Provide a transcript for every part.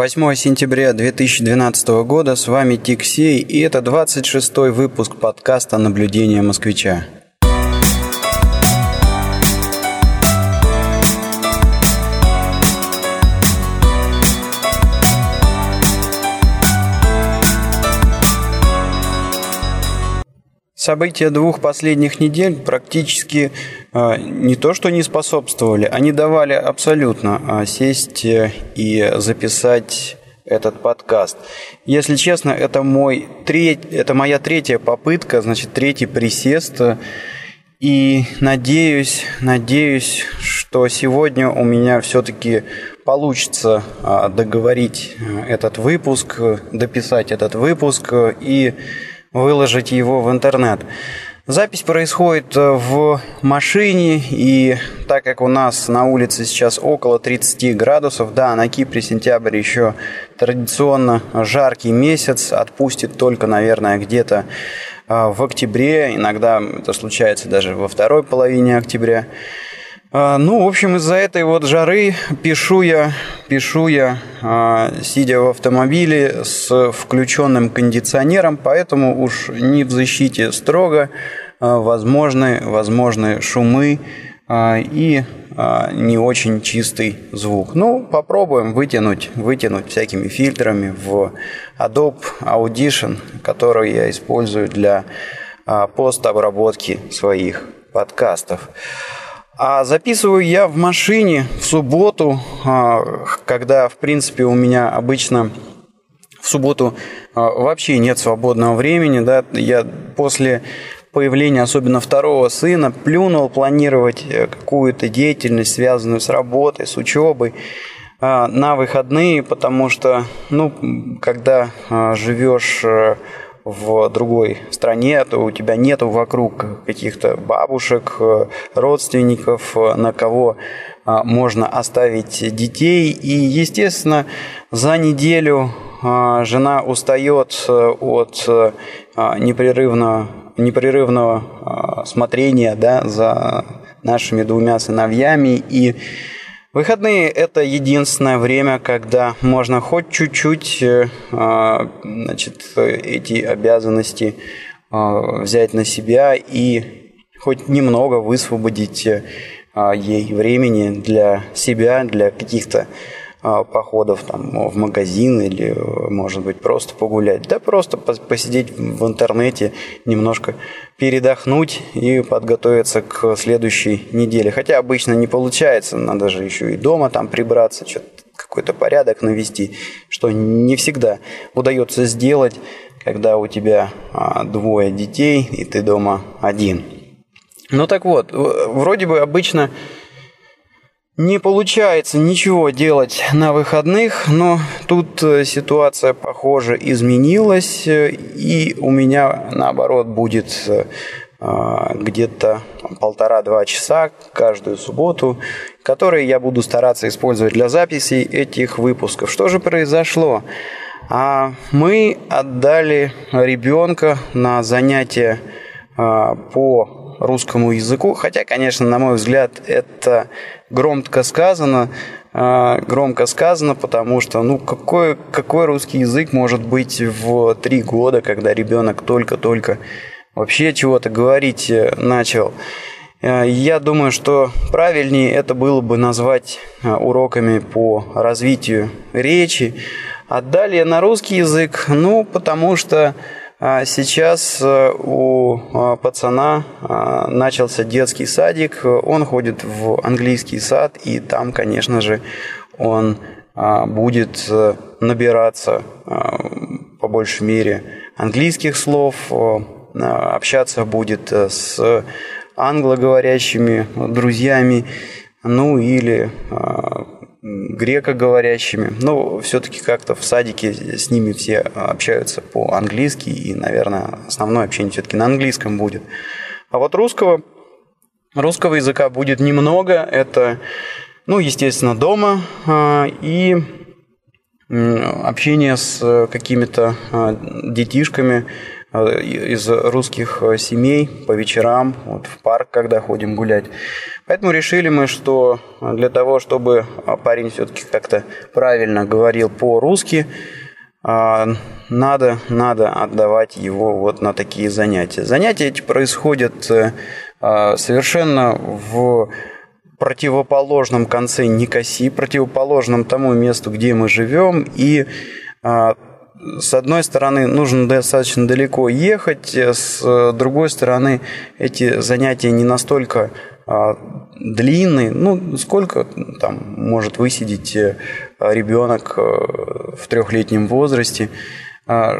8 сентября 2012 года, с вами Тиксей, и это 26-й выпуск подкаста «Наблюдение москвича». События двух последних недель практически э, не то что не способствовали, они давали абсолютно э, сесть э, и записать этот подкаст. Если честно, это, мой треть, это моя третья попытка, значит, третий присест. И надеюсь, надеюсь, что сегодня у меня все-таки получится договорить этот выпуск, дописать этот выпуск и выложить его в интернет. Запись происходит э, в машине, и так как у нас на улице сейчас около 30 градусов, да, на Кипре сентябрь еще традиционно жаркий месяц, отпустит только, наверное, где-то э, в октябре, иногда это случается даже во второй половине октября. А, ну, в общем, из-за этой вот жары пишу я, пишу я, а, сидя в автомобиле с включенным кондиционером, поэтому уж не в защите строго а, возможны, возможны шумы и не очень чистый звук. Ну, попробуем вытянуть, вытянуть всякими фильтрами в Adobe Audition, который я использую для постобработки своих подкастов. А записываю я в машине в субботу, а, когда, в принципе, у меня обычно в субботу а, вообще нет свободного времени. Да? Я после появления, особенно второго сына, плюнул планировать э, какую-то деятельность, связанную с работой, с учебой а, на выходные, потому что, ну, когда живешь э, в другой стране, то у тебя нету вокруг каких-то бабушек, э, родственников, э, на кого а, можно оставить детей. И, естественно, за неделю а, жена устает э, от а, непрерывного, непрерывного смотрения да, за нашими двумя сыновьями. И Выходные – это единственное время, когда можно хоть чуть-чуть э, а, значит, эти обязанности а, взять на себя и хоть немного высвободить а, ей времени для себя, для каких-то походов там, в магазин или, может быть, просто погулять. Да просто посидеть в интернете, немножко передохнуть и подготовиться к следующей неделе. Хотя обычно не получается, надо же еще и дома там прибраться, что-то какой-то порядок навести, что не всегда удается сделать, когда у тебя а, двое детей и ты дома один. Ну так вот, вроде бы обычно не получается ничего делать на выходных, но тут э, ситуация, похоже, изменилась, э, и у меня, наоборот, будет э, а, где-то полтора-два часа каждую субботу, которые я буду стараться использовать для записи этих выпусков. Что же произошло? А мы отдали ребенка на занятия а, по русскому языку. Хотя, конечно, на мой взгляд, это громко сказано, а, громко сказано, потому что, ну, какой, какой русский язык может быть в три года, когда ребенок только-только вообще чего-то говорить э, начал. Э, я думаю, что правильнее это было бы назвать э, уроками по развитию речи. А далее на русский язык, ну, потому что сейчас э, у э, пацана э, начался детский садик, он ходит в английский сад, и там, конечно же, он будет набираться по большей мере английских слов, общаться будет с англоговорящими друзьями, ну или грекоговорящими. Но все-таки как-то в садике с ними все общаются по-английски, и, наверное, основное общение все-таки на английском будет. А вот русского, русского языка будет немного. Это, ну, естественно, дома а, и общение с какими-то а, детишками а, из русских семей по вечерам, вот в парк, когда ходим гулять. Поэтому решили мы, что для того, чтобы парень все-таки как-то правильно говорил по-русски, надо, надо отдавать его вот на такие занятия. Занятия эти происходят э, совершенно в противоположном конце Никоси, противоположном тому месту, где мы живем, и с одной стороны, нужно достаточно далеко ехать, с другой стороны, эти занятия не настолько а, длинные. Ну, сколько там может высидеть э, ребенок э, в трехлетнем возрасте? А,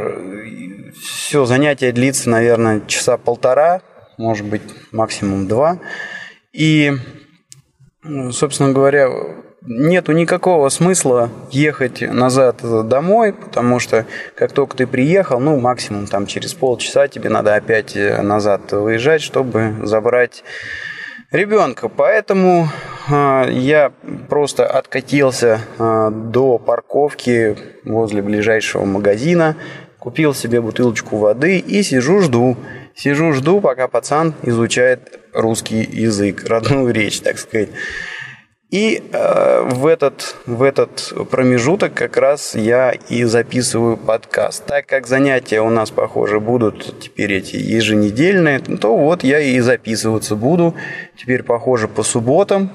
Все, занятие длится, наверное, часа полтора, может быть, максимум два. И, собственно говоря, нету никакого смысла ехать назад домой, потому что как только ты приехал, ну, максимум там через полчаса тебе надо опять назад выезжать, чтобы забрать ребенка. Поэтому э, я просто откатился э, до парковки возле ближайшего магазина, купил себе бутылочку воды и сижу жду. Сижу жду, пока пацан изучает русский язык, родную речь, так сказать. И э, в, этот, в этот промежуток как раз я и записываю подкаст. Так как занятия у нас, похоже, будут теперь эти еженедельные, то вот я и записываться буду. Теперь, похоже, по субботам.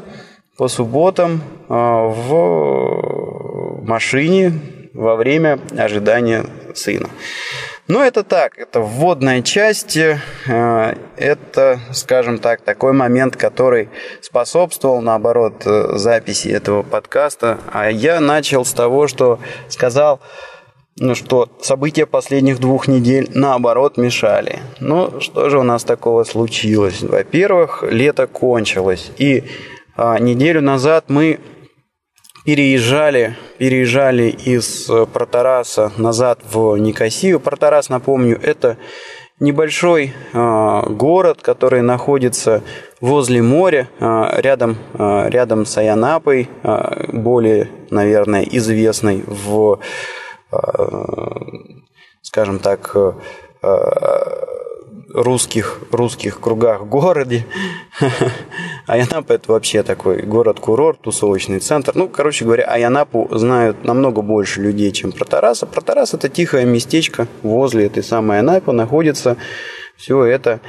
По субботам э, в машине во время ожидания сына. Но это так, это вводная часть, э, это, скажем так, такой момент, который способствовал, наоборот, э, записи этого подкаста. А я начал с того, что сказал, ну что события последних двух недель наоборот мешали. Ну что же у нас такого случилось? Во-первых, лето кончилось, и а, неделю назад мы переезжали, переезжали из э, Протараса назад в Никосию. Протарас, напомню, это небольшой э, город, который находится возле моря, э, рядом, э, рядом с Аянапой, э, более, наверное, известной в, э, скажем так, э, русских, русских кругах городе. Аянапа это вообще такой город-курорт, тусовочный центр. Ну, короче говоря, Аянапу знают намного больше людей, чем про Тараса. Про Тарас это тихое местечко возле этой самой Анапы находится. Все это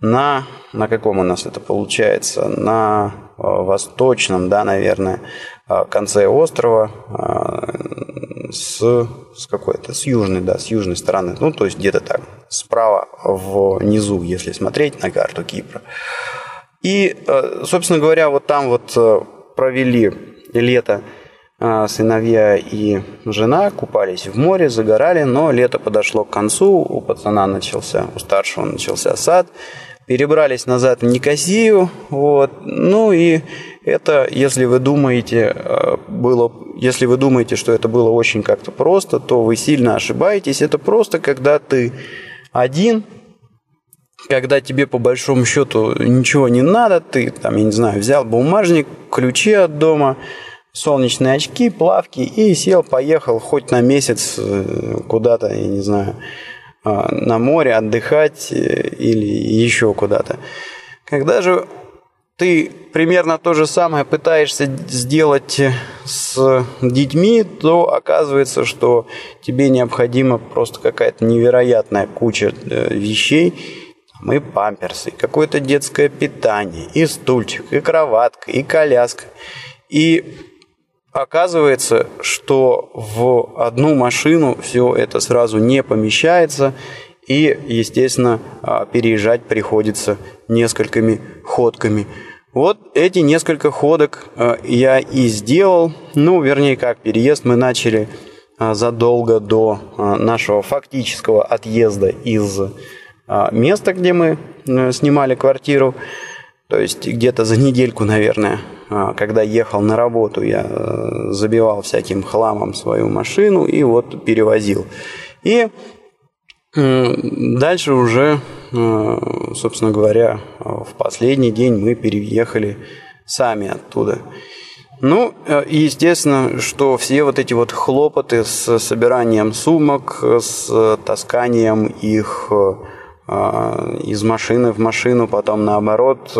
на, на каком у нас это получается? На э, восточном, да, наверное, конце острова э, с, с какой-то, с южной, да, с южной стороны. Ну, то есть где-то так, справа внизу, если смотреть на карту Кипра. И, собственно говоря, вот там вот провели лето сыновья и жена купались в море, загорали, но лето подошло к концу, у пацана начался, у старшего начался сад, перебрались назад в Никосию, вот, ну и это, если вы думаете, э, было, если вы думаете, что это было очень как-то просто, то вы сильно ошибаетесь. Это просто, когда ты один, когда тебе по большому счету ничего не надо, ты там, я не знаю, взял бумажник, ключи от дома, солнечные очки, плавки и сел, поехал хоть на месяц э, куда-то, я не знаю, а, на море отдыхать э, или еще куда-то. Когда же ты примерно то же самое пытаешься сделать с детьми, то оказывается, что тебе необходима просто какая-то невероятная куча э, вещей, и памперсы, и какое-то детское питание, и стульчик, и кроватка, и коляска. И Оказывается, что в одну машину все это сразу не помещается, и, естественно, а, переезжать приходится несколькими ходками. Вот эти несколько ходок а, я и сделал. Ну, вернее, как переезд мы начали а, задолго до нашего фактического отъезда из места, где мы снимали квартиру. То есть где-то за недельку, наверное, когда ехал на работу, я э, забивал всяким хламом свою машину и вот перевозил. И дальше уже, э, собственно говоря, в последний день мы переехали сами оттуда. Ну, э, естественно, что все вот эти вот хлопоты с собиранием сумок, с тасканием их из машины в машину, потом наоборот,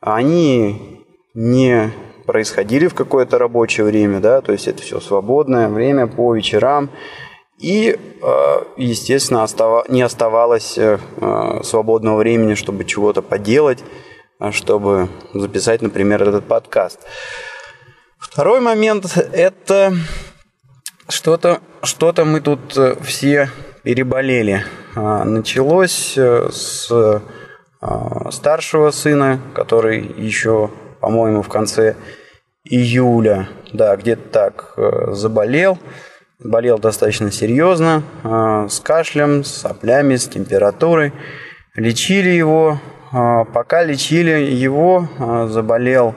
они не происходили в какое-то рабочее время, да, то есть это все свободное время по вечерам. И, э, естественно, не оставалось э, свободного времени, чтобы чего-то поделать, а чтобы записать, например, этот подкаст. Второй момент – это что-то что мы тут э, все переболели. А, началось с старшего сына, который еще, по-моему, в конце июля, да, где-то так, заболел – болел достаточно серьезно, а, с кашлем, с соплями, с температурой. Лечили его. А, пока лечили его, а, заболел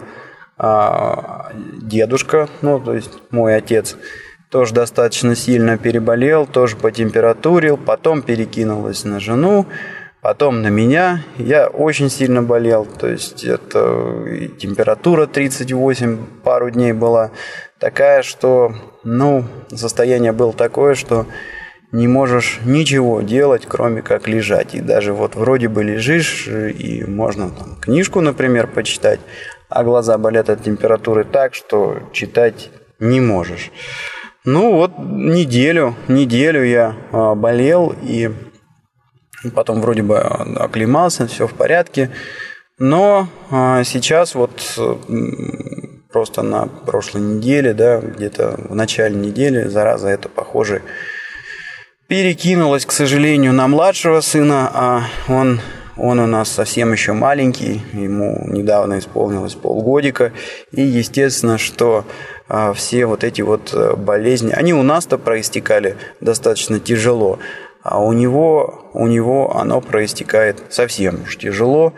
дедушка, ну, то есть мой отец, тоже достаточно сильно переболел, тоже по температуре, потом перекинулось на жену, потом на меня. Я очень сильно болел, то есть это температура 38 пару дней была такая, что, ну, состояние было такое, что не можешь ничего делать, кроме как лежать. И даже вот вроде бы лежишь, и можно там, книжку, например, почитать, а глаза болят от температуры так, что читать не можешь. Ну вот неделю, неделю я а, болел, и потом вроде бы оклемался, все в порядке. Но а, сейчас вот просто на прошлой неделе, да, где-то в начале недели, зараза это, похоже, перекинулась, к сожалению, на младшего сына, а он, он у нас совсем еще маленький, ему недавно исполнилось полгодика, и естественно, что а, все вот эти вот э, болезни, они у нас-то проистекали достаточно тяжело, а у него, у него оно проистекает совсем уж тяжело,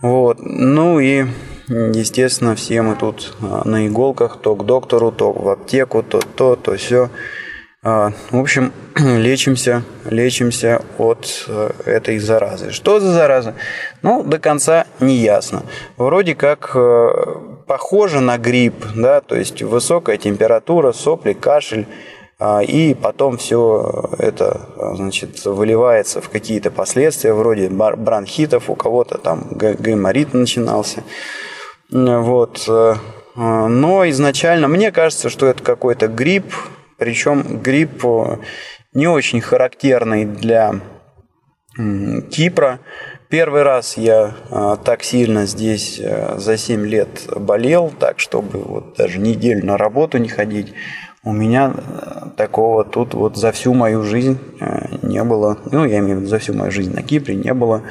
вот, ну и естественно, все мы тут а, на иголках, то к доктору, то в аптеку, то то, то все. А, в общем, лечимся, лечимся от э, этой заразы. Что за зараза? Ну, до конца не ясно. Вроде как э, похоже на грипп, да, то есть высокая температура, сопли, кашель, а, и потом все это, значит, выливается в какие-то последствия, вроде бронхитов, у кого-то там гайморит начинался. Вот. Э, но изначально мне кажется, что это какой-то грипп, причем грипп э, не очень характерный для Кипра. Первый раз я э, так сильно здесь за 7 лет болел, так чтобы вот даже неделю на работу не ходить. У меня такого тут вот за всю мою жизнь не было. Ну, я имею в виду за всю мою жизнь на Кипре не было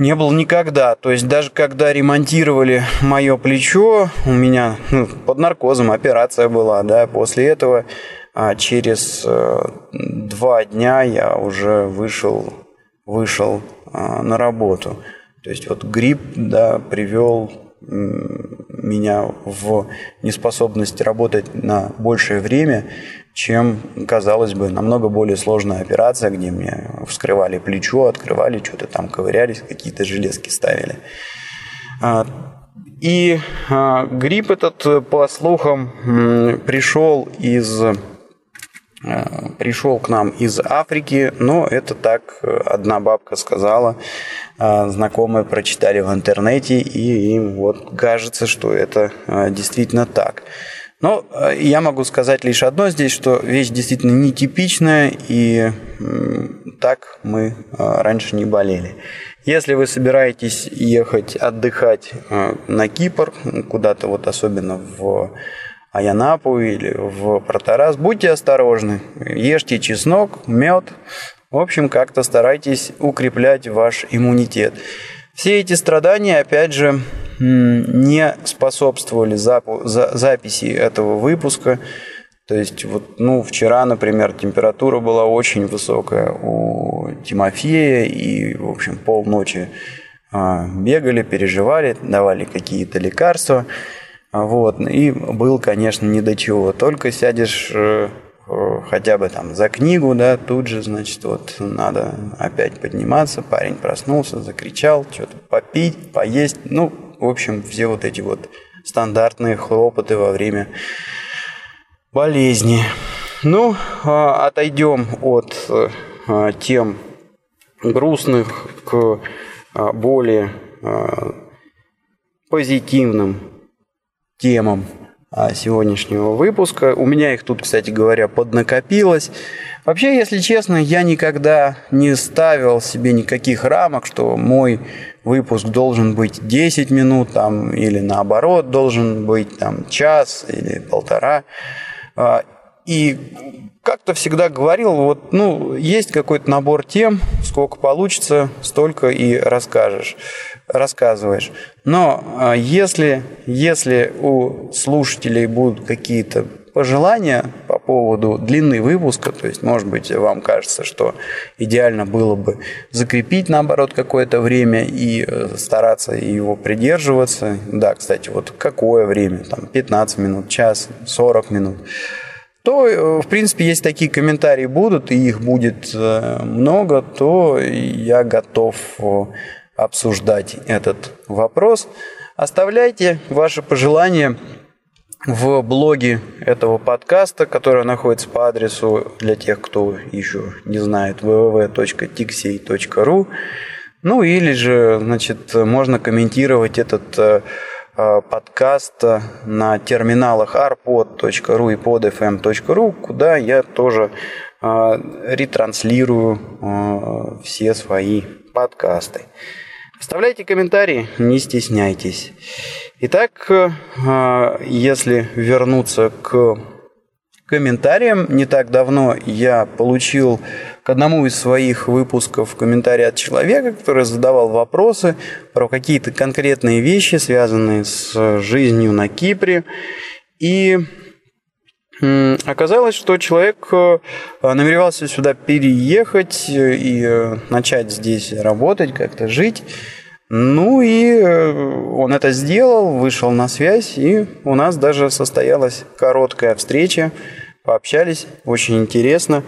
не было никогда. То есть даже когда ремонтировали мое плечо, у меня ну, под наркозом операция была, да, после этого а через э, два дня я уже вышел, вышел а, на работу. То есть вот грипп, да, привел меня в неспособность работать на большее время, чем, казалось бы, намного более сложная операция, где мне вскрывали плечо, открывали, что-то там ковырялись, какие-то железки ставили. А, и а, грипп этот, по слухам, пришел из а, пришел к нам из Африки, но это так одна бабка сказала, знакомые прочитали в интернете, и им вот кажется, что это действительно так. Но э, я могу сказать лишь одно здесь, что вещь действительно нетипичная, и так мы э, раньше не болели. Если вы собираетесь ехать отдыхать э, на Кипр, куда-то вот особенно в Аянапу или в Протарас, будьте осторожны, ешьте чеснок, мед, в общем, как-то старайтесь укреплять ваш иммунитет. Все эти страдания, опять же, не способствовали запу- за- записи этого выпуска. То есть, вот, ну, вчера, например, температура была очень высокая у Тимофея, и, в общем, полночи а, бегали, переживали, давали какие-то лекарства. Вот, и был, конечно, не до чего. Только сядешь э, Э, хотя бы там за книгу, да, тут же, значит, вот надо опять подниматься, парень проснулся, закричал, что-то попить, поесть, ну, в общем, все вот эти вот стандартные хлопоты во время болезни. Ну, а, отойдем от а, тем грустных к а, более позитивным темам сегодняшнего выпуска. У меня их тут, кстати говоря, поднакопилось. Вообще, если честно, я никогда не ставил себе никаких рамок, что мой выпуск должен быть 10 минут там, или наоборот должен быть там, час или полтора. А, и как-то всегда говорил, вот, ну, есть какой-то набор тем, сколько получится, столько и расскажешь рассказываешь. Но а, если, если у слушателей будут какие-то пожелания по поводу длины выпуска, то есть, может быть, вам кажется, что идеально было бы закрепить, наоборот, какое-то время и э, стараться его придерживаться. Да, кстати, вот какое время, там, 15 минут, час, 40 минут то, э, в принципе, если такие комментарии будут, и их будет э, много, то я готов обсуждать этот вопрос. Оставляйте ваши пожелания в блоге этого подкаста, который находится по адресу для тех, кто еще не знает www.tixey.ru. Ну или же, значит, можно комментировать этот э, э, подкаст на терминалах arpod.ru и podfm.ru, куда я тоже э, ретранслирую все свои подкасты. Оставляйте комментарии, не стесняйтесь. Итак, э, если вернуться к комментариям, не так давно я получил к одному из своих выпусков комментарий от человека, который задавал вопросы про какие-то конкретные вещи, связанные с жизнью на Кипре. И Оказалось, что человек э, намеревался сюда переехать и э, начать здесь работать, как-то жить. Ну и э, он это сделал, вышел на связь, и у нас даже состоялась короткая встреча, пообщались, очень интересно.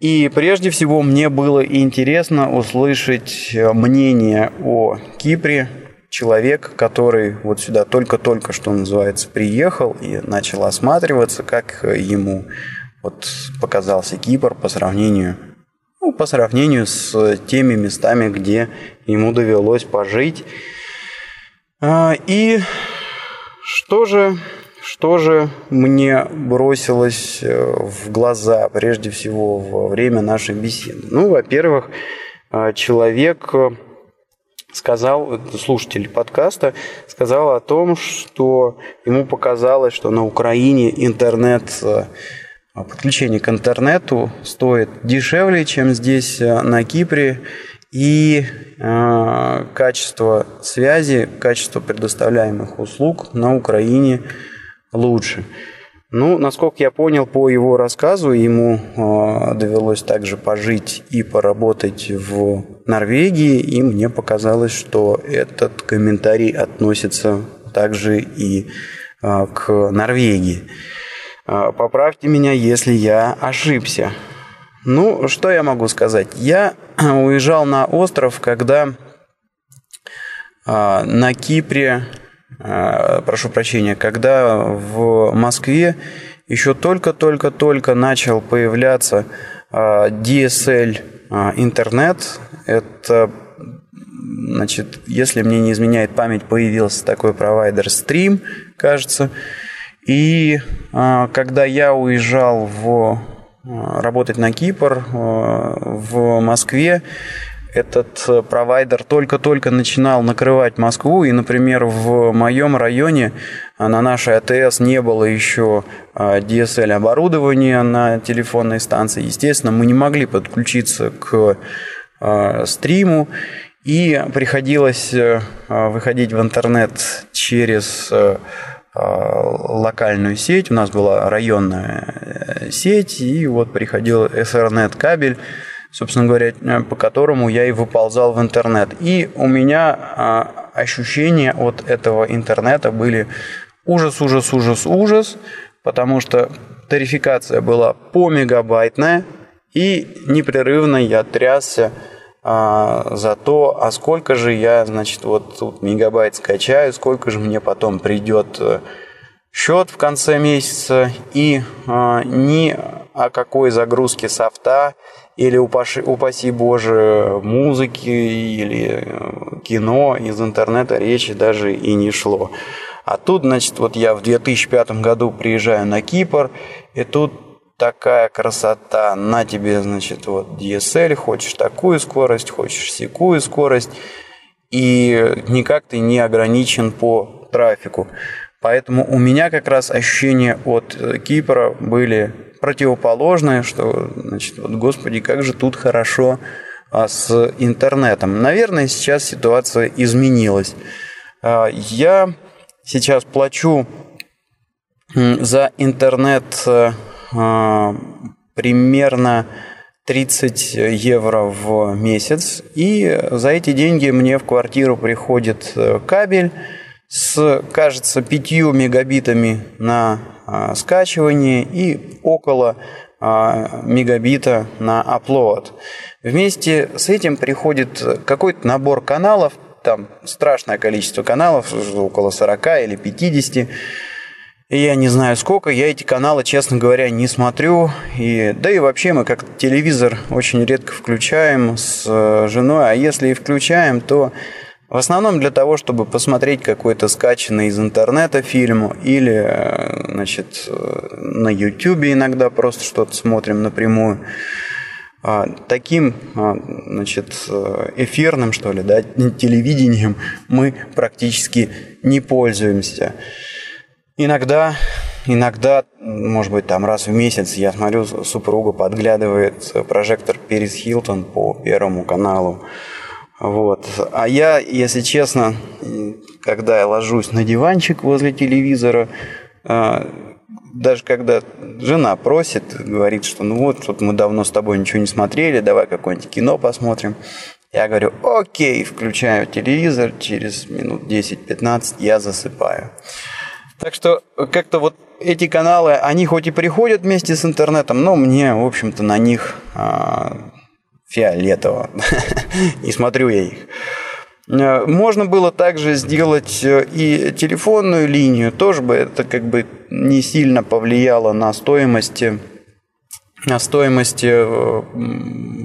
И прежде всего мне было интересно услышать мнение о Кипре, человек, который вот сюда только-только, что называется, приехал и начал осматриваться, как ему вот показался Кипр по сравнению, ну, по сравнению с теми местами, где ему довелось пожить. А, и что же, что же мне бросилось э, в глаза, прежде всего, во время нашей беседы? Ну, во-первых, э, человек сказал, слушатель подкаста, сказал о том, что ему показалось, что на Украине интернет, э, подключение к интернету стоит дешевле, чем здесь э, на Кипре, и э, качество связи, качество предоставляемых услуг на Украине лучше. Ну, насколько я понял по его рассказу, ему э, довелось также пожить и поработать в Норвегии, и мне показалось, что этот комментарий относится также и э, к Норвегии. Э, поправьте меня, если я ошибся. Ну, что я могу сказать? Я уезжал на остров, когда э, на Кипре прошу прощения, когда в Москве еще только-только-только начал появляться DSL э, э, интернет. Это, значит, если мне не изменяет память, появился такой провайдер Stream, кажется. И когда я уезжал в работать на Кипр в Москве, этот э, провайдер только-только начинал накрывать Москву, и, например, в моем районе э, на нашей АТС не было еще DSL э, оборудования на телефонной станции. Естественно, мы не могли подключиться к стриму, и приходилось выходить в интернет через локальную сеть. У нас была районная сеть, и вот приходил Ethernet кабель собственно говоря, э, по которому я и выползал в интернет. И у меня а, ощущения от этого интернета были ужас, ужас, ужас, ужас, потому что тарификация была по мегабайтная, и непрерывно я трясся а, за то, а сколько же я, значит, вот тут мегабайт скачаю, сколько же мне потом придет э, счет в конце месяца, и а, ни о какой загрузке софта или, упаши, упаси Боже, музыки или э, кино из интернета речи даже и не шло. А тут, значит, вот я в 2005 году приезжаю на Кипр, и тут такая красота, на тебе, значит, вот DSL, хочешь такую скорость, хочешь секую скорость, и никак ты не ограничен по трафику. Поэтому у меня как раз ощущения от э, Кипра были противоположные, что, значит, вот, господи, как же тут хорошо а, с интернетом. Наверное, сейчас ситуация изменилась. А, я сейчас плачу за интернет а, примерно 30 евро в месяц, и за эти деньги мне в квартиру приходит э, кабель с, кажется, 5 мегабитами на скачивание и около а, мегабита на upload. Вместе с этим приходит какой-то набор каналов, там страшное количество каналов, около 40 или 50. И я не знаю сколько, я эти каналы, честно говоря, не смотрю. И, да и вообще мы как телевизор очень редко включаем с э, женой, а если и включаем, то в основном для того, чтобы посмотреть какой-то скачанный из интернета фильм или э, значит, э, на YouTube иногда просто что-то смотрим напрямую. А, таким а, значит, эфирным, что ли, да, телевидением мы практически не пользуемся. Иногда, иногда, может быть, там раз в месяц я смотрю, супруга подглядывает прожектор Перес Хилтон по Первому каналу. Вот. А я, если честно, когда я ложусь на диванчик возле телевизора, а, даже когда жена просит, говорит, что ну вот, вот мы давно с тобой ничего не смотрели, давай какое-нибудь кино посмотрим. Я говорю, окей, включаю телевизор, через минут 10-15 я засыпаю. Так что как-то вот эти каналы, они хоть и приходят вместе с интернетом, но мне, в общем-то, на них а, фиолетово. Не смотрю я их. Э, можно было также сделать э, и телефонную линию, тоже бы это как бы не сильно повлияло на стоимость стоимости э,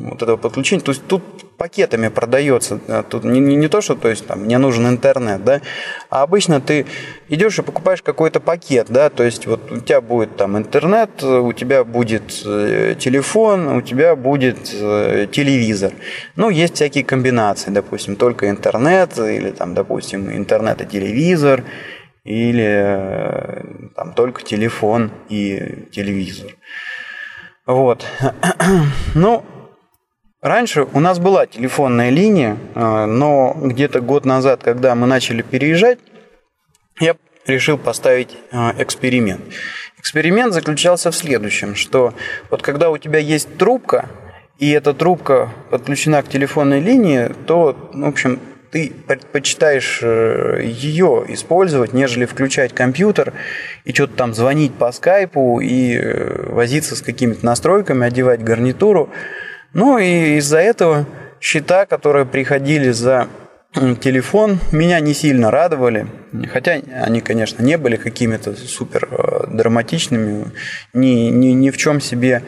вот этого подключения. То есть тут пакетами продается. Тут не, не, не то, что то есть, там, мне нужен интернет, да, а обычно ты идешь и покупаешь какой-то пакет, да, то есть вот у тебя будет там интернет, у тебя будет э, телефон, у тебя будет э, телевизор. Ну, есть всякие комбинации, допустим, только интернет или там, допустим, интернет и телевизор или там только телефон и телевизор. Вот. Ну, раньше у нас была телефонная линия, а, но где-то год назад, когда мы начали переезжать, я решил поставить а, эксперимент. Эксперимент заключался в следующем, что вот когда у тебя есть трубка, и эта трубка подключена к телефонной линии, то, в общем, ты предпочитаешь э, ее использовать, нежели включать компьютер и что-то там звонить по скайпу и э, возиться с какими-то настройками, одевать гарнитуру. Ну и из-за этого счета, которые приходили за телефон, меня не сильно радовали. Хотя они, конечно, не были какими-то супер э, драматичными, ни, ни, ни в чем себе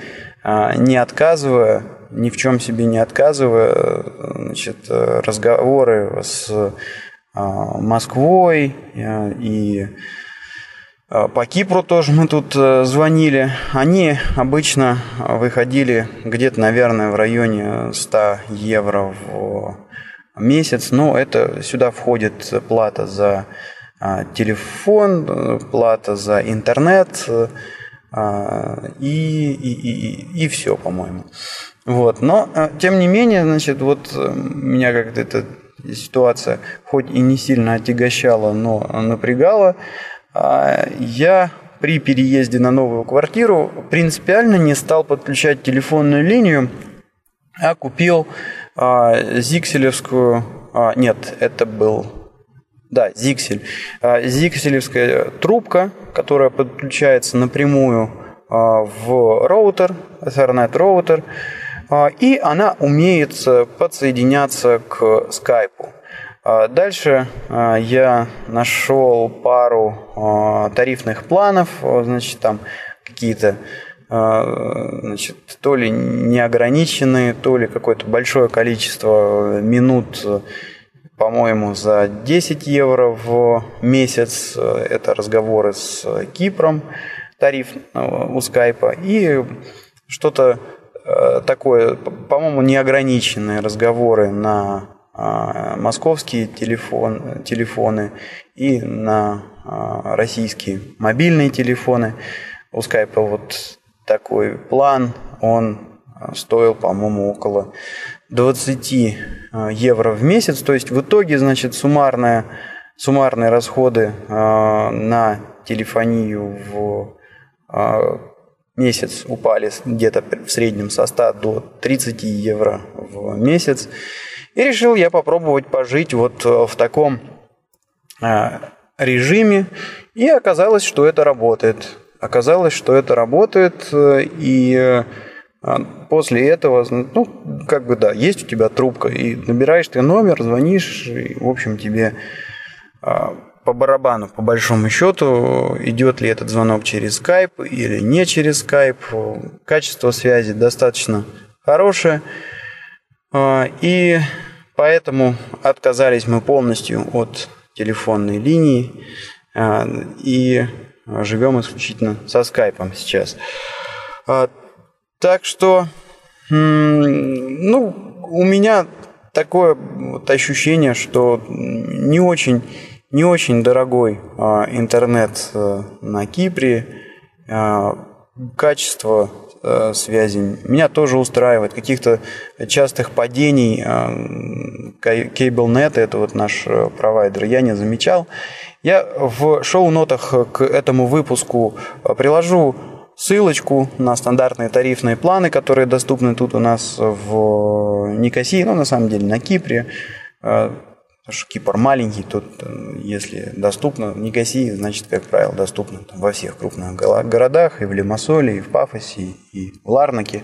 а, не отказывая ни в чем себе не отказывая, значит, разговоры с а, Москвой э, и а, по Кипру тоже мы тут э, звонили. Они обычно выходили где-то, наверное, в районе 100 евро в месяц. Но это сюда входит плата за а, телефон, плата за интернет и, и, и, и все, по-моему. Вот. Но, а, тем не менее, значит, вот э, меня как-то эта ситуация хоть и не сильно отягощала, но напрягала. А, я при переезде на новую квартиру принципиально не стал подключать телефонную линию, а купил а, зикселевскую... Нет, это был да, зиксель. Зикселевская трубка, которая подключается напрямую в роутер, Ethernet роутер. А, и она умеет э, подсоединяться к скайпу. А, дальше а, я нашел пару тарифных планов, значит, там какие-то значит, то ли неограниченные, то ли какое-то большое количество минут по-моему, за 10 евро в месяц. Это разговоры с Кипром, тариф у скайпа. И что-то э, такое, по-моему, неограниченные разговоры на а, московские телефон, телефоны и на а, российские мобильные телефоны. У скайпа вот такой план, он стоил, по-моему, около 20 а, евро в месяц. То есть в итоге, значит, суммарная, суммарные расходы на телефонию в месяц упали где-то в среднем со 100 до 30 евро в месяц. И решил я попробовать пожить вот в таком режиме. И оказалось, что это работает. Оказалось, что это работает. И а после этого, ну, как бы да, есть у тебя трубка, и набираешь ты номер, звонишь, и, в общем, тебе по барабану, по большому счету, идет ли этот звонок через Skype или не через Skype. Качество связи достаточно хорошее. А, и поэтому отказались мы полностью от телефонной линии и живем исключительно со скайпом сейчас. Так что, ну, у меня такое вот ощущение, что не очень, не очень дорогой а, интернет а, на Кипре, а, качество а, связи меня тоже устраивает. Каких-то частых падений а, CableNet, это вот наш э, провайдер, я не замечал. Я в шоу-нотах к этому выпуску приложу ссылочку на стандартные тарифные планы, которые доступны тут у нас в Никосии, ну, на самом деле, на Кипре. Потому что Кипр маленький, тут, э, если доступно в Никосии, значит, как правило, доступно там, во всех крупных городах, и в Лимассоле, и в Пафосе, и в Ларнаке.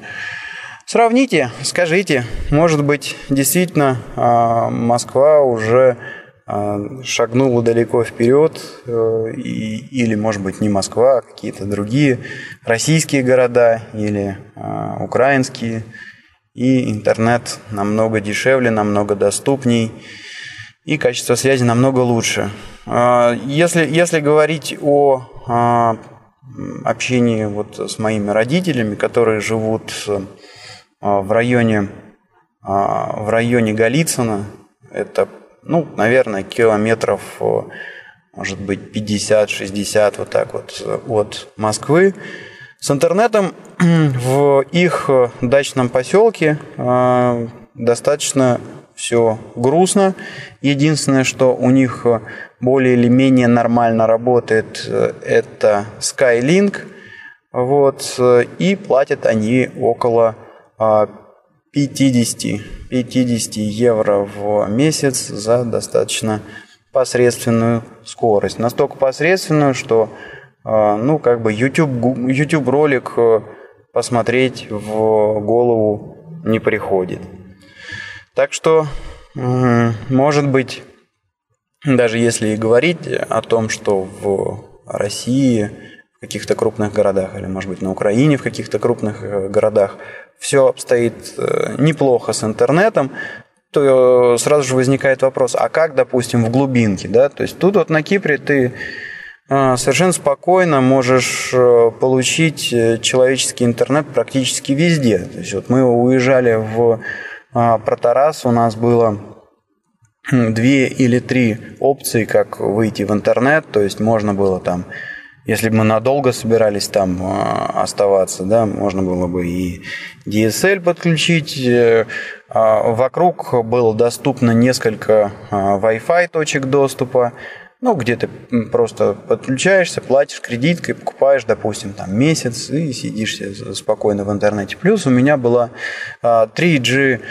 Сравните, скажите, может быть, действительно а, Москва уже а, шагнула далеко вперед, э, или, может быть, не Москва, а какие-то другие российские города или а, украинские, и интернет намного дешевле, намного доступней, и качество связи намного лучше. А, если, если говорить о общении вот с моими родителями, которые живут в районе, в районе Голицына, это ну, наверное, километров, может быть, 50-60 вот так вот э, от Москвы. С интернетом в их дачном поселке достаточно все грустно. Единственное, что у них более или менее нормально работает, это Skylink. Вот, и платят они около 50, 50 евро в месяц за достаточно посредственную скорость. Настолько посредственную, что ну, как бы YouTube, YouTube ролик э, посмотреть в голову не приходит. Так что, может быть, даже если и говорить о том, что в России, в каких-то крупных городах, или, может быть, на Украине, в каких-то крупных э, городах все обстоит э, неплохо с интернетом, то сразу же возникает вопрос, а как, допустим, в глубинке, да, то есть тут вот на Кипре ты э, совершенно спокойно можешь э, получить человеческий интернет практически везде. То есть вот мы уезжали в Протарас, у нас было две или три опции, как выйти в интернет, то есть можно было там если бы мы надолго собирались там а, оставаться, да, можно было бы и DSL подключить. Э, а, вокруг было доступно несколько а, Wi-Fi точек доступа. Ну, где ты просто подключаешься, платишь кредиткой, покупаешь, допустим, там месяц и сидишь спокойно в интернете. Плюс у меня была 3G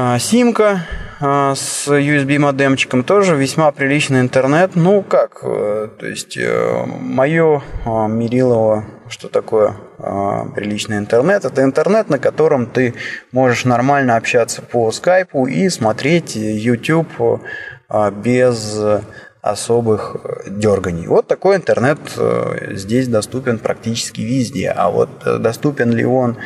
а, симка а, с USB модемчиком тоже весьма приличный интернет. Ну как, э, то есть э, мое а, мерилово, что такое приличный интернет, это интернет, на котором ты можешь нормально общаться по скайпу и смотреть YouTube без особых дерганий. Вот такой интернет здесь доступен практически везде. А вот доступен ли он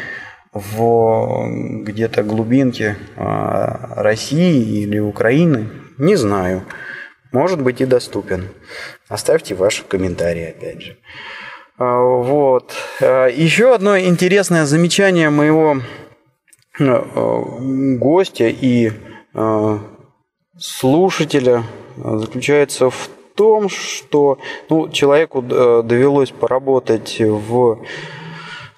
в где-то глубинке России или Украины, не знаю. Может быть и доступен. Оставьте ваши комментарии опять же. А, вот. А, еще одно интересное замечание моего а, гостя и слушателя заключается в том, что ну, человеку довелось поработать в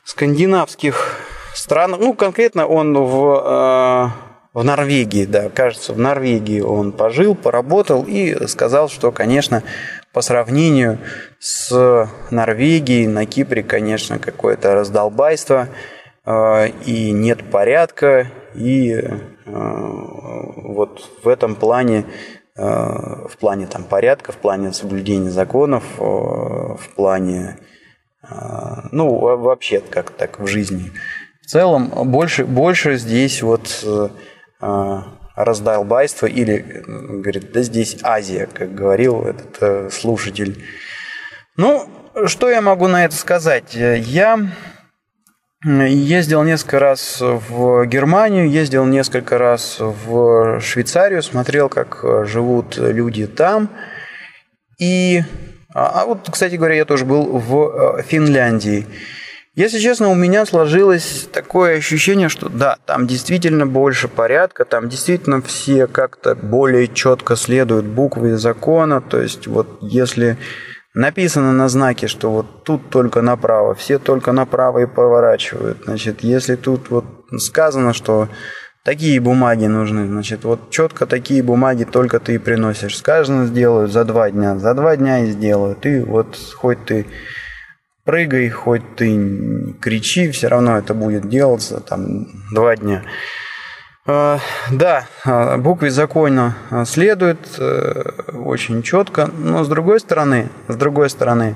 скандинавских странах. Ну, конкретно он в, в Норвегии, да, кажется, в Норвегии он пожил, поработал и сказал, что, конечно, по сравнению с Норвегией на Кипре, конечно, какое-то раздолбайство, э, и нет порядка, и э, вот в этом плане, э, в плане там порядка, в плане соблюдения законов, в плане, ну, вообще как так в жизни. В целом больше, больше здесь вот раздолбайство или, говорит, да здесь Азия, как говорил этот э, слушатель. Ну, что я могу на это сказать? Я ездил несколько раз в Германию, ездил несколько раз в Швейцарию, смотрел, как живут люди там. И, а, а вот, кстати говоря, я тоже был в э, Финляндии. Если честно, у меня сложилось такое ощущение, что да, там действительно больше порядка, там действительно все как-то более четко следуют букве закона. То есть вот если написано на знаке, что вот тут только направо, все только направо и поворачивают. Значит, если тут вот сказано, что такие бумаги нужны, значит, вот четко такие бумаги только ты и приносишь. Сказано, сделают за два дня, за два дня и сделают. И вот хоть ты прыгай, хоть ты кричи, все равно это будет делаться там два дня. А, да, а, букве закона следует э, очень четко, но с другой стороны, с другой стороны,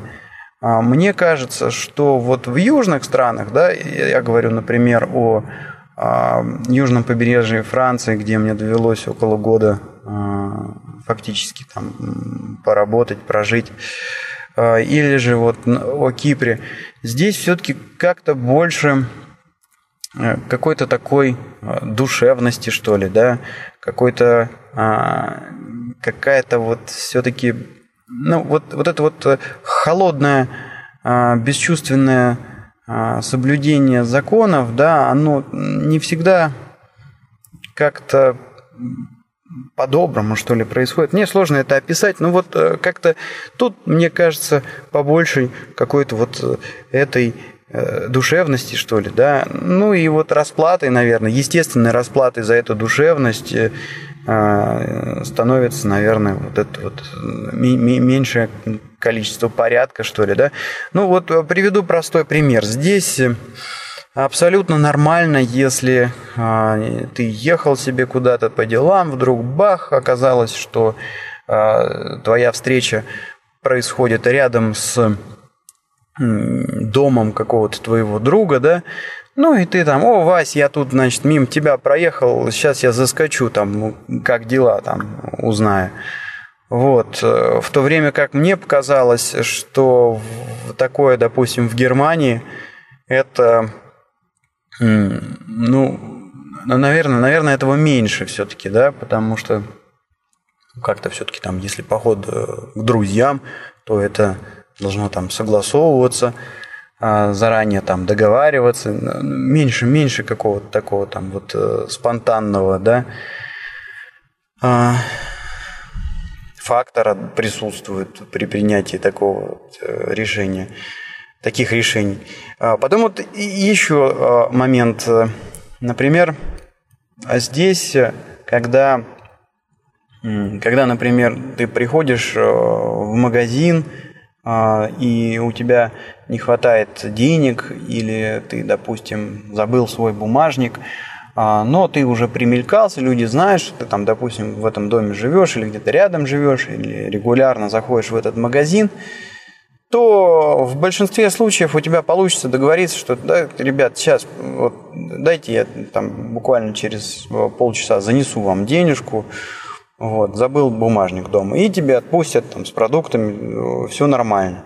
а, мне кажется, что вот в южных странах, да, я говорю, например, о южном побережье Франции, где мне довелось около года фактически там поработать, прожить, а, или же вот о Кипре. Здесь все-таки как-то больше э, какой-то такой э, душевности, что ли, да, какой-то а, какая-то вот все-таки, ну, вот, вот это вот э, холодное, а, бесчувственное соблюдение законов, да, оно не всегда как-то по-доброму, что ли, происходит. Мне сложно это описать, но вот э, как-то тут, мне кажется, побольше какой-то вот э, этой э, душевности, что ли, да. Ну и вот расплатой, наверное, естественной расплатой за эту душевность становится, наверное, вот это вот меньшее количество порядка, что ли, да. Ну вот приведу простой пример. Здесь абсолютно нормально, если а, ты ехал себе куда-то по делам, вдруг бах, оказалось, что а, твоя встреча происходит рядом с домом какого-то твоего друга, да, ну и ты там, о, Вась, я тут, значит, мимо тебя проехал, сейчас я заскочу, там, как дела, там, узнаю. Вот. Э, в то время как мне показалось, что такое, допустим, в Германии, это ну, наверное, наверное, этого меньше все-таки, да, потому что как-то все-таки там, если поход э, к друзьям, то это должно там согласовываться, а, заранее там договариваться, меньше, меньше какого-то такого там вот э, спонтанного, да, а, фактора присутствует при принятии такого э, решения таких решений. А потом вот еще момент. Например, здесь, когда, когда, например, ты приходишь э, в магазин, и у тебя не хватает денег, или ты, допустим, забыл свой бумажник, но ты уже примелькался, люди знают, что ты там, допустим, в этом доме живешь, или где-то рядом живешь, или регулярно заходишь в этот магазин, то в большинстве случаев у тебя получится договориться, что, да, ребят, сейчас вот, дайте я там буквально через полчаса занесу вам денежку, вот, забыл бумажник дома, и тебе отпустят там с продуктами, все нормально.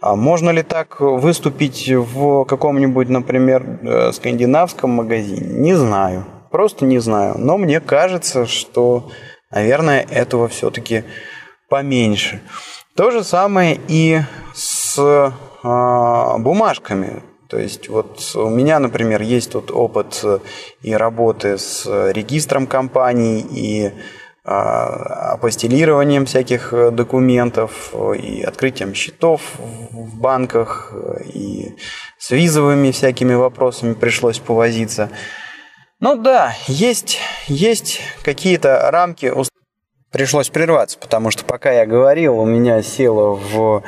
А можно ли так выступить в каком-нибудь, например, э, скандинавском магазине? Не знаю. Просто не знаю. Но мне кажется, что, наверное, этого все-таки поменьше. То же самое и с э, бумажками. То есть вот у меня, например, есть тут опыт и работы с регистром компаний, и а, апостилированием всяких э, документов э, и открытием счетов в банках э, и с визовыми всякими вопросами пришлось повозиться. Ну да, есть, есть какие-то рамки. Пришлось прерваться, потому что пока я говорил, у меня села в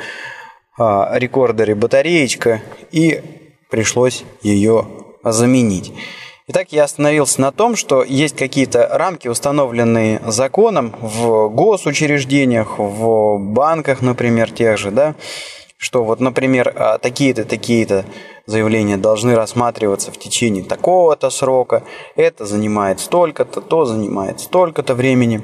а, рекордере батареечка, и пришлось ее заменить. Итак, я остановился на том, что есть какие-то рамки, установленные законом в госучреждениях, в банках, например, тех же, да, что вот, например, а, такие-то, такие-то заявления должны рассматриваться в течение такого-то срока, это занимает столько-то, то занимает столько-то времени.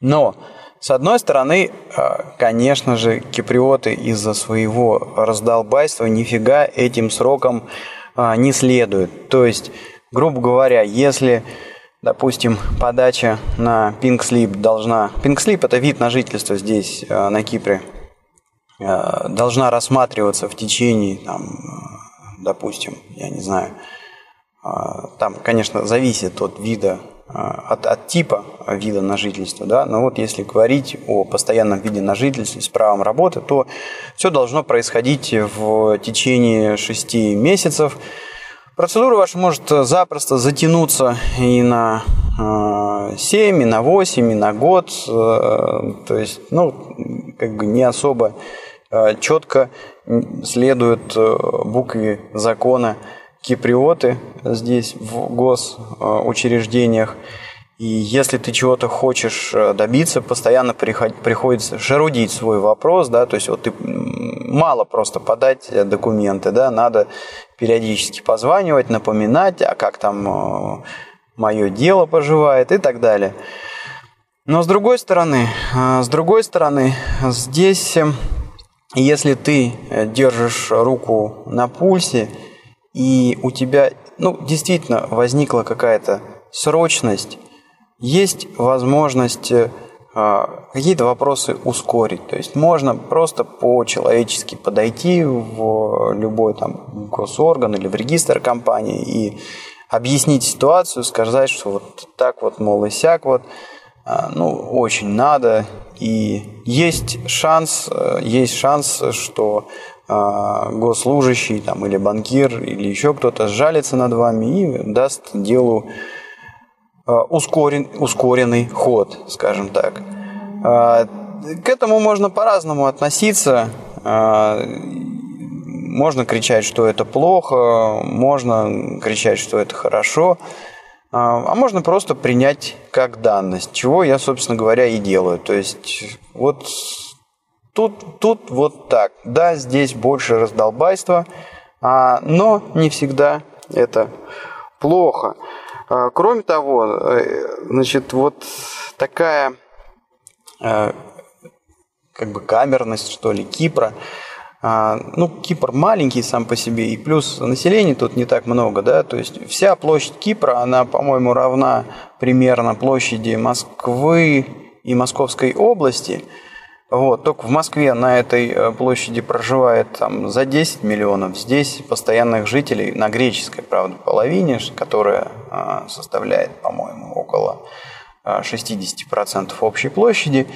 Но, с одной стороны, а, конечно же, киприоты из-за своего раздолбайства нифига этим сроком а, не следуют. То есть грубо говоря, если, допустим, подача на Pink Slip должна... Pink Slip – это вид на жительство здесь, э, на Кипре, э, должна рассматриваться в течение, там, э, допустим, я не знаю, там, конечно, зависит от вида, от, от типа вида на жительство, да, но вот если говорить о постоянном виде на жительство с правом работы, то все должно происходить в течение шести месяцев, Процедура ваша может э, запросто затянуться и на 7, э, и на 8, и на год. Э, то есть, ну, как бы не особо четко следуют букве закона киприоты здесь в госучреждениях. И если ты чего-то хочешь добиться, постоянно приходится шарудить свой вопрос, да, то есть вот ты мало просто подать документы, да, надо периодически позванивать, напоминать, а как там э, мое дело поживает и так далее. Но с другой стороны, э, с другой стороны, здесь, э, если ты держишь руку на пульсе, и у тебя, ну, действительно возникла какая-то срочность, есть возможность а, какие-то вопросы ускорить. То есть можно просто по-человечески подойти в любой там госорган или в регистр компании и объяснить ситуацию, сказать, что вот так вот, мол, и сяк вот, а, ну, очень надо. И есть шанс, э, есть шанс, что госслужащий там, или банкир или еще кто-то сжалится над вами и даст делу Э, ускорен, ускоренный ход, скажем так. Э, к этому можно по-разному относиться. Э, можно кричать, что это плохо, можно кричать, что это хорошо, а можно просто принять как данность, чего я, собственно говоря, и делаю. То есть вот тут, тут вот так. Да, здесь больше раздолбайства, но не всегда это плохо. А, кроме того, э, значит, вот такая э, как бы камерность, что ли, Кипра. А, ну, Кипр маленький сам по себе, и плюс населения тут не так много, да, то есть вся площадь Кипра, она, по-моему, равна примерно площади Москвы и Московской области – вот, только в Москве на этой э, площади проживает там, за 10 миллионов. Здесь постоянных жителей на греческой, правда, половине, которая а, составляет, по-моему, около 60% а, общей площади,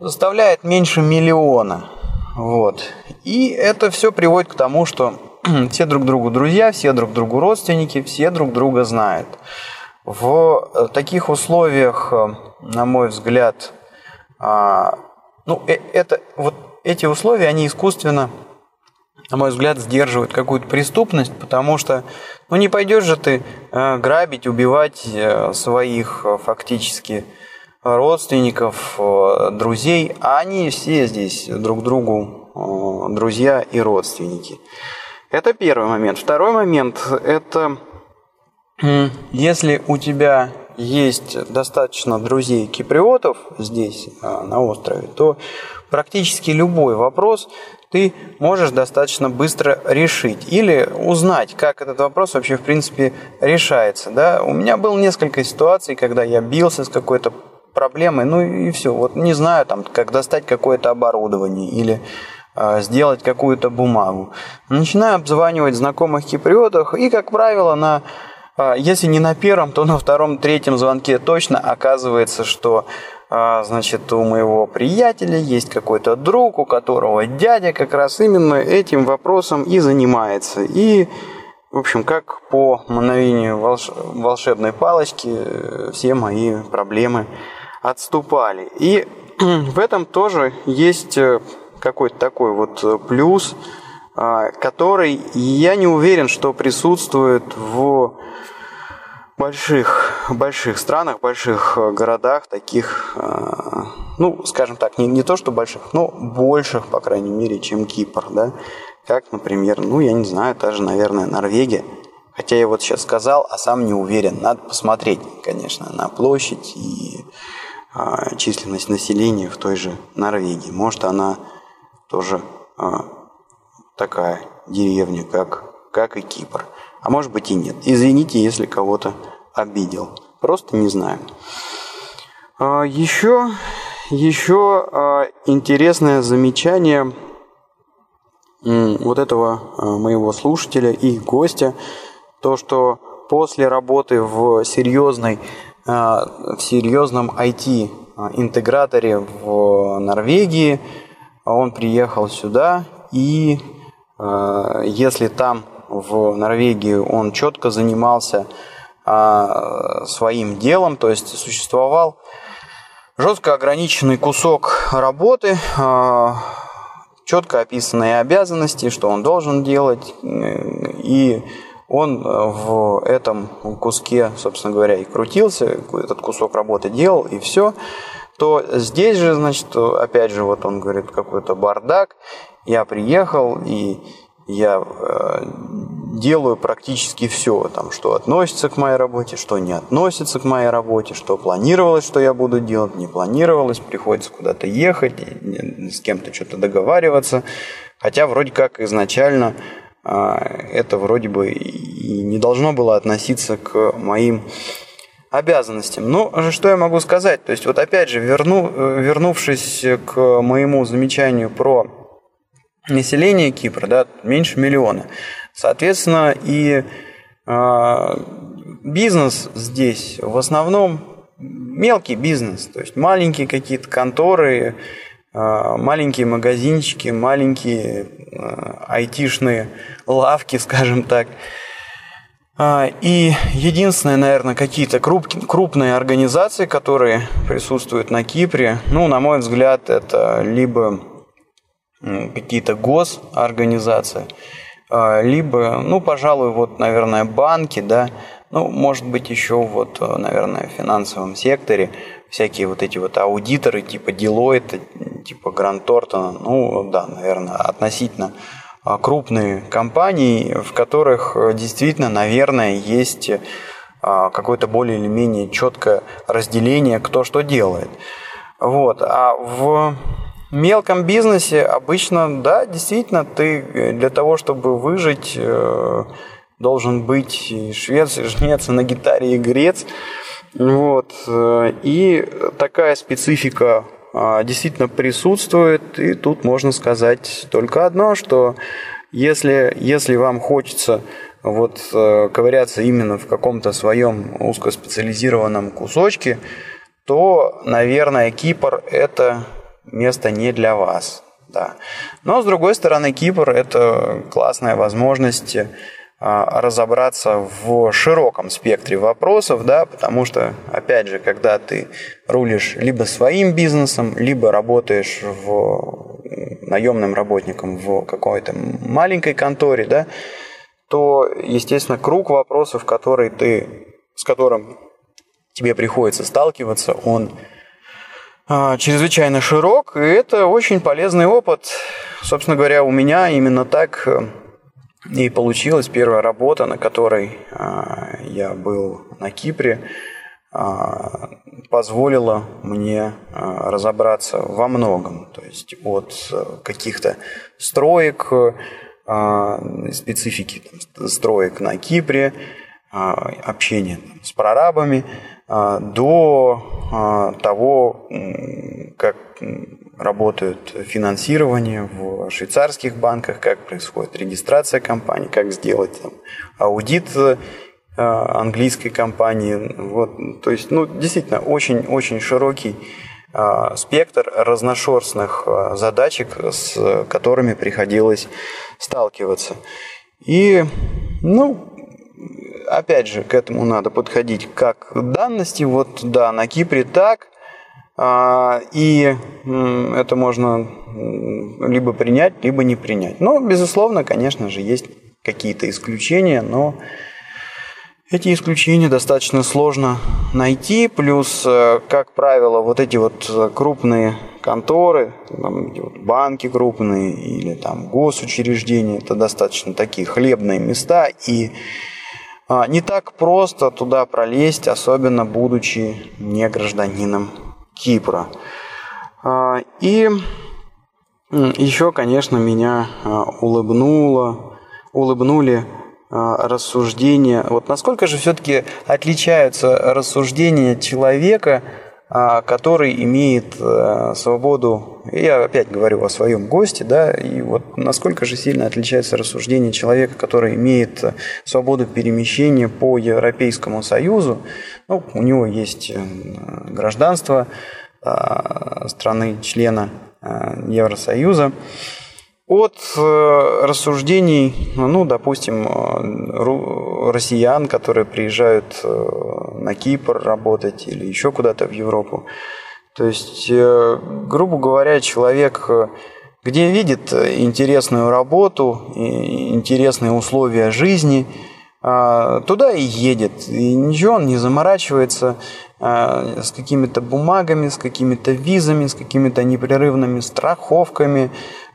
составляет меньше миллиона. Вот. И это все приводит к тому, что все друг другу друзья, все друг другу родственники, все друг друга знают. В э, таких условиях, э, на мой взгляд, а, ну, э, это, вот эти условия, они искусственно, на мой взгляд, сдерживают какую-то преступность, потому что, ну, не пойдешь же ты э, грабить, убивать э, своих фактически родственников, друзей, а они все здесь друг другу друзья и родственники. Это первый момент. Второй момент – это если у тебя есть достаточно друзей киприотов здесь, а, на острове, то практически любой вопрос ты можешь достаточно быстро решить или узнать, как этот вопрос вообще в принципе решается. Да? У меня было несколько ситуаций, когда я бился с какой-то проблемой, ну и все. Вот не знаю, там, как достать какое-то оборудование или э, сделать какую-то бумагу. Начинаю обзванивать знакомых киприотов, и, как правило, на если не на первом, то на втором, третьем звонке точно оказывается, что а, значит, у моего приятеля есть какой-то друг, у которого дядя как раз именно этим вопросом и занимается. И, в общем, как по мановению волш... волшебной палочки все мои проблемы отступали. И в этом тоже есть э, какой-то такой вот плюс, а, который я не уверен, что присутствует в больших, больших странах, больших э, городах, таких, э, ну, скажем так, не, не то что больших, но больших, по крайней мере, чем Кипр, да, как, например, ну, я не знаю, даже, наверное, Норвегия, хотя я вот сейчас сказал, а сам не уверен, надо посмотреть, конечно, на площадь и а, численность населения в той же Норвегии, может, она тоже а, такая деревня, как, как и Кипр. А может быть и нет. Извините, если кого-то обидел. Просто не знаю. Еще, а, еще а, интересное замечание вот этого а, моего слушателя и гостя, то, что после работы в серьезной, в серьезном IT-интеграторе в Норвегии, он приехал сюда, и если там в Норвегии он четко занимался а, своим делом, то есть существовал жестко ограниченный кусок работы, а, четко описанные обязанности, что он должен делать, и он в этом куске, собственно говоря, и крутился, этот кусок работы делал, и все, то здесь же, значит, опять же, вот он говорит, какой-то бардак, я приехал, и я э, делаю практически все, там, что относится к моей работе, что не относится к моей работе, что планировалось, что я буду делать, не планировалось, приходится куда-то ехать, с кем-то что-то договариваться. Хотя вроде как изначально э, это вроде бы и не должно было относиться к моим обязанностям. Ну, что я могу сказать? То есть, вот опять же, верну, э, вернувшись к моему замечанию про население Кипра, да, меньше миллиона. Соответственно, и э, бизнес здесь в основном мелкий бизнес, то есть маленькие какие-то конторы, э, маленькие магазинчики, маленькие э, айтишные лавки, скажем так. И единственное, наверное, какие-то круп, крупные организации, которые присутствуют на Кипре, ну, на мой взгляд, это либо какие-то госорганизации, а, либо, ну, пожалуй, вот, наверное, банки, да, ну, может быть, еще вот, наверное, в финансовом секторе всякие вот эти вот аудиторы типа Deloitte, типа Грант Тортона, ну, да, наверное, относительно а, крупные компании, в которых э, действительно, наверное, есть а, какое-то более или менее четкое разделение, кто что делает. Вот. А в мелком бизнесе обычно, да, действительно, ты э, для того, чтобы выжить, э, должен быть швец, жнец на гитаре и грец. Вот. Э, и такая специфика а, действительно присутствует. И тут можно сказать только одно, что если, если вам хочется вот ковыряться именно в каком-то своем узкоспециализированном кусочке, то, наверное, Кипр – это место не для вас. Да. Но, с другой стороны, Кипр – это классная возможность а, разобраться в широком спектре вопросов, да, потому что, опять же, когда ты рулишь либо своим бизнесом, либо работаешь в наемным работником в какой-то маленькой конторе, да, то, естественно, круг вопросов, который ты, с которым тебе приходится сталкиваться, он а, чрезвычайно широк, и это очень полезный опыт. Собственно говоря, у меня именно так э, и получилась первая работа, на которой а, я был на Кипре. позволило мне разобраться во многом. То есть от каких-то строек, специфики строек на Кипре, общения с прорабами, до того, как работают финансирование в швейцарских банках, как происходит регистрация компании, как сделать там, аудит э, английской компании. Вот, то есть, ну, действительно, очень-очень широкий спектр разношерстных задачек, с которыми приходилось сталкиваться. И, ну, опять же, к этому надо подходить как к данности. Вот, да, на Кипре так, а, и это можно либо принять, либо не принять. Но, безусловно, конечно же, есть какие-то исключения, но эти исключения достаточно сложно найти, плюс, э, как правило, вот эти вот крупные конторы, банки крупные или там госучреждения, это достаточно такие хлебные места, и не так просто туда пролезть, особенно будучи не гражданином Кипра. А, и еще, конечно, меня а, улыбнуло, улыбнули а, рассуждения. Вот насколько же все-таки отличаются рассуждения человека, который имеет свободу, я опять говорю о своем госте, да, и вот насколько же сильно отличается рассуждение человека, который имеет свободу перемещения по Европейскому Союзу, ну, у него есть э, гражданство э, страны-члена э, Евросоюза. От рассуждений, ну, допустим, россиян, которые приезжают на Кипр работать или еще куда-то в Европу. То есть, грубо говоря, человек, где видит интересную работу, интересные условия жизни – а, туда и едет. И ничего он не заморачивается а, с какими-то бумагами, с какими-то визами, с какими-то непрерывными страховками,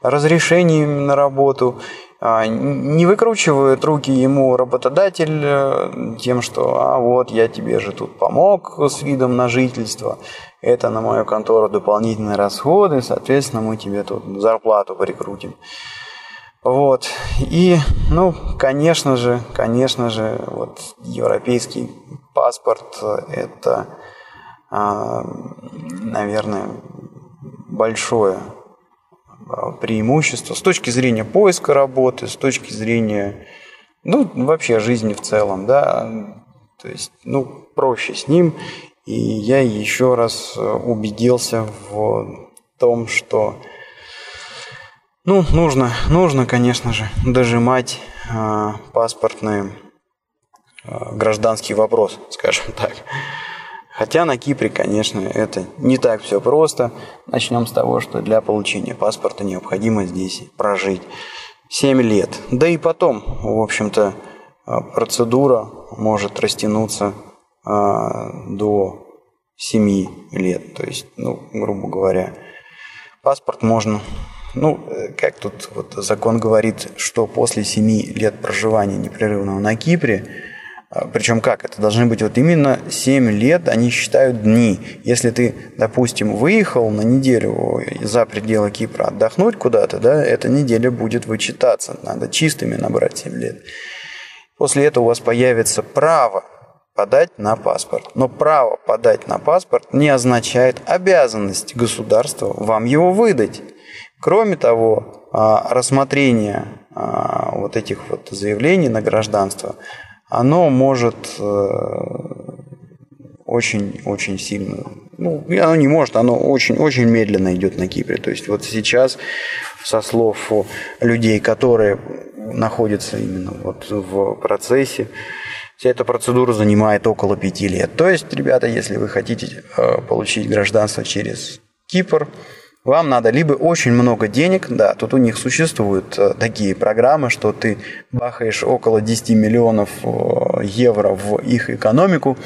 разрешениями на работу. А, не выкручивает руки ему работодатель э, тем, что «а вот я тебе же тут помог с видом на жительство, это на мою контору дополнительные расходы, соответственно, мы тебе тут зарплату прикрутим». Вот. И, ну, конечно же, конечно же, вот европейский паспорт – это, а, наверное, большое а, преимущество с точки зрения поиска работы, с точки зрения, ну, вообще жизни в целом, да, то есть, ну, проще с ним. И я еще раз убедился в том, что ну, нужно, нужно, конечно же, дожимать э, паспортный э, гражданский вопрос, скажем так. Хотя на Кипре, конечно, это не так все просто. Начнем с того, что для получения паспорта необходимо здесь прожить 7 лет. Да и потом, в общем-то, процедура может растянуться а, до 7 лет. То есть, ну, грубо говоря, паспорт можно ну, э, как тут вот закон говорит, что после 7 лет проживания непрерывного на Кипре, причем как, это должны быть вот именно 7 лет, они считают дни. Если ты, допустим, выехал на неделю за пределы Кипра отдохнуть куда-то, да, эта неделя будет вычитаться, надо чистыми набрать 7 лет. После этого у вас появится право подать на паспорт. Но право подать на паспорт не означает обязанность государства вам его выдать. Кроме того, а, рассмотрение а, вот этих вот заявлений на гражданство, оно может очень-очень э, сильно, ну, оно не может, оно очень-очень медленно идет на Кипре. То есть вот сейчас, со слов людей, которые находятся именно вот в процессе, Вся эта процедура занимает около пяти лет. То есть, ребята, если вы хотите э, получить гражданство через Кипр, вам надо либо очень много денег, да, тут у них существуют э, такие программы, что ты бахаешь около 10 миллионов э, евро в их экономику,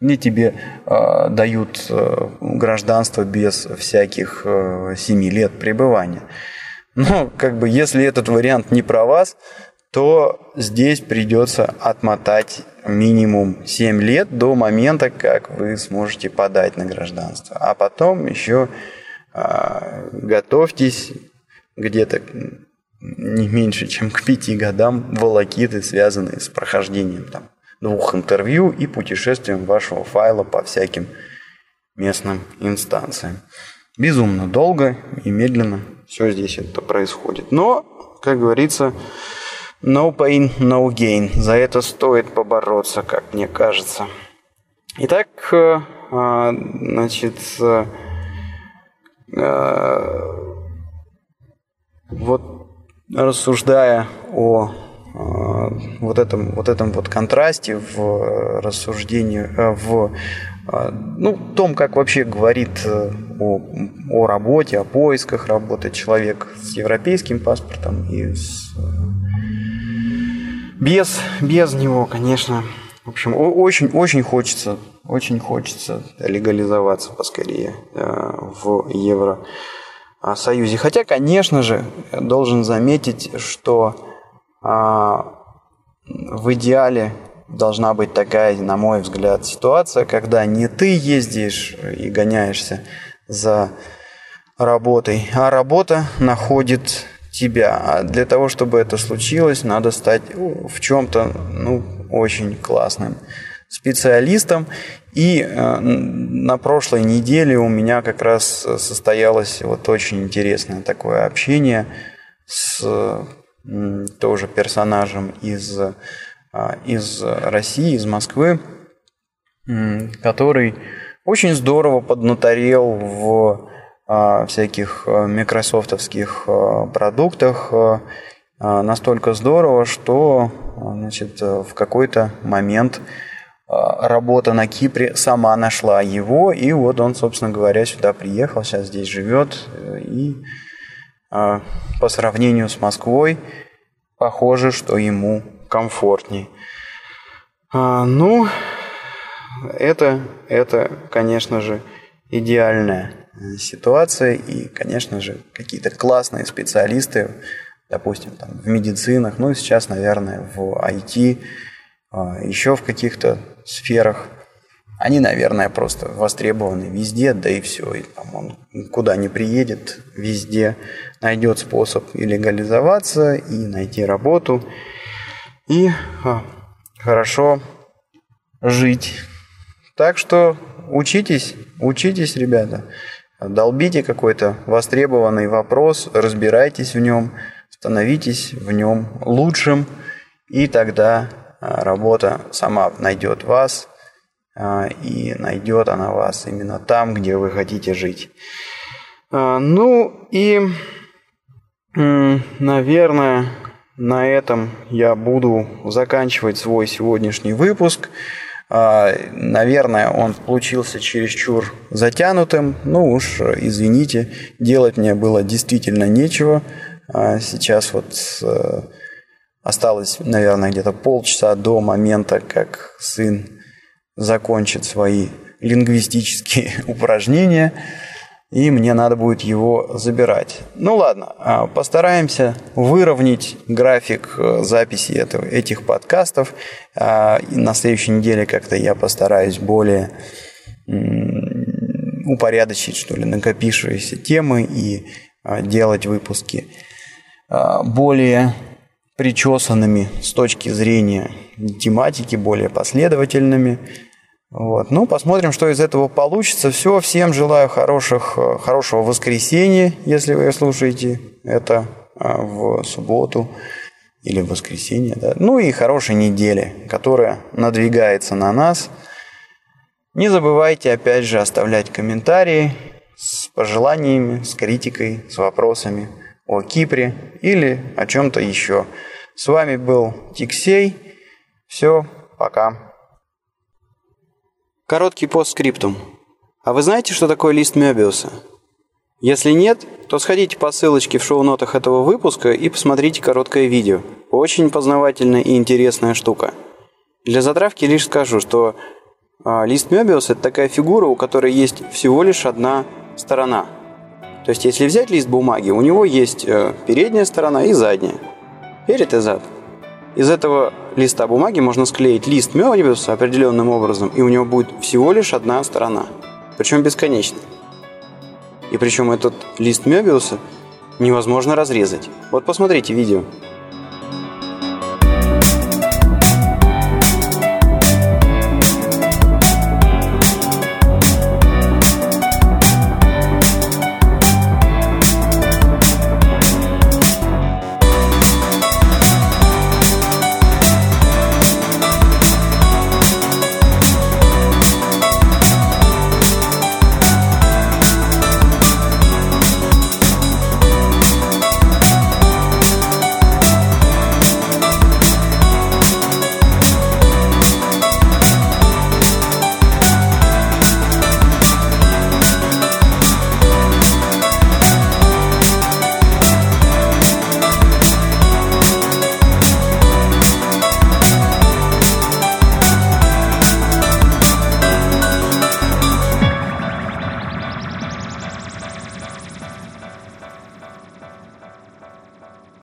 и тебе э, дают э, гражданство без всяких э, 7 лет пребывания. Но как бы если этот вариант не про вас, то здесь придется отмотать минимум 7 лет до момента, как вы сможете подать на гражданство. А потом еще готовьтесь где-то не меньше, чем к пяти годам волокиты, связанные с прохождением там, двух интервью и путешествием вашего файла по всяким местным инстанциям. Безумно долго и медленно все здесь это происходит. Но, как говорится, no pain, no gain. За это стоит побороться, как мне кажется. Итак, э, а, значит, э, вот рассуждая о вот этом, вот этом вот контрасте в рассуждении, в ну, том, как вообще говорит о, о работе, о поисках работы человек с европейским паспортом и с без, без него, конечно. В общем, очень-очень хочется, очень хочется легализоваться поскорее э, в Евросоюзе. Хотя, конечно же, должен заметить, что а, в идеале должна быть такая, на мой взгляд, ситуация, когда не ты ездишь и гоняешься за работой, а работа находит тебя. А для того, чтобы это случилось, надо стать в чем-то ну, очень классным специалистом. И э, на прошлой неделе у меня как раз состоялось вот очень интересное такое общение с э, тоже персонажем из, э, из России, из Москвы, э, который очень здорово поднаторел в всяких микрософтовских продуктах настолько здорово, что значит, в какой-то момент работа на Кипре сама нашла его, и вот он, собственно говоря, сюда приехал, сейчас здесь живет, и по сравнению с Москвой похоже, что ему комфортней. Ну, это, это, конечно же, идеальная ситуация. И, конечно же, какие-то классные специалисты, допустим, там, в медицинах, ну и сейчас, наверное, в IT, а, еще в каких-то сферах, они, наверное, просто востребованы везде, да и все. И, там, он куда не приедет, везде найдет способ и легализоваться, и найти работу, и а, хорошо жить. Так что учитесь, учитесь, ребята долбите какой-то востребованный вопрос, разбирайтесь в нем, становитесь в нем лучшим, и тогда работа сама найдет вас, а, и найдет она вас именно там, где вы хотите жить. А, ну и, наверное, на этом я буду заканчивать свой сегодняшний выпуск. А, наверное, он получился чересчур затянутым. Ну уж, извините, делать мне было действительно нечего. А сейчас вот э, осталось, наверное, где-то полчаса до момента, как сын закончит свои лингвистические упражнения и мне надо будет его забирать. Ну ладно, а, постараемся выровнять график э, записи этого, этих подкастов. А, на следующей неделе как-то я постараюсь более упорядочить, что ли, накопившиеся темы и а, делать выпуски более причесанными с точки зрения тематики, более последовательными. Вот. Ну, посмотрим, что из этого получится. Все, всем желаю хороших, э, хорошего воскресенья, если вы слушаете это а, в субботу или в воскресенье. Да? Ну и хорошей недели, которая надвигается на нас. Не забывайте, опять же, оставлять комментарии с пожеланиями, с критикой, с вопросами о Кипре или о чем-то еще. С вами был Тиксей. Все, пока. Короткий постскриптум. А вы знаете, что такое лист Мёбиуса? Если нет, то сходите по ссылочке в шоу-нотах этого выпуска и посмотрите короткое видео. Очень познавательная и интересная штука. Для затравки лишь скажу, что э, лист Мёбиуса – это такая фигура, у которой есть всего лишь одна сторона. То есть, если взять лист бумаги, у него есть э, передняя сторона и задняя. Перед и зад. Из этого листа бумаги можно склеить лист Мёбиуса определенным образом, и у него будет всего лишь одна сторона, причем бесконечно. И причем этот лист Мёбиуса невозможно разрезать. Вот посмотрите видео.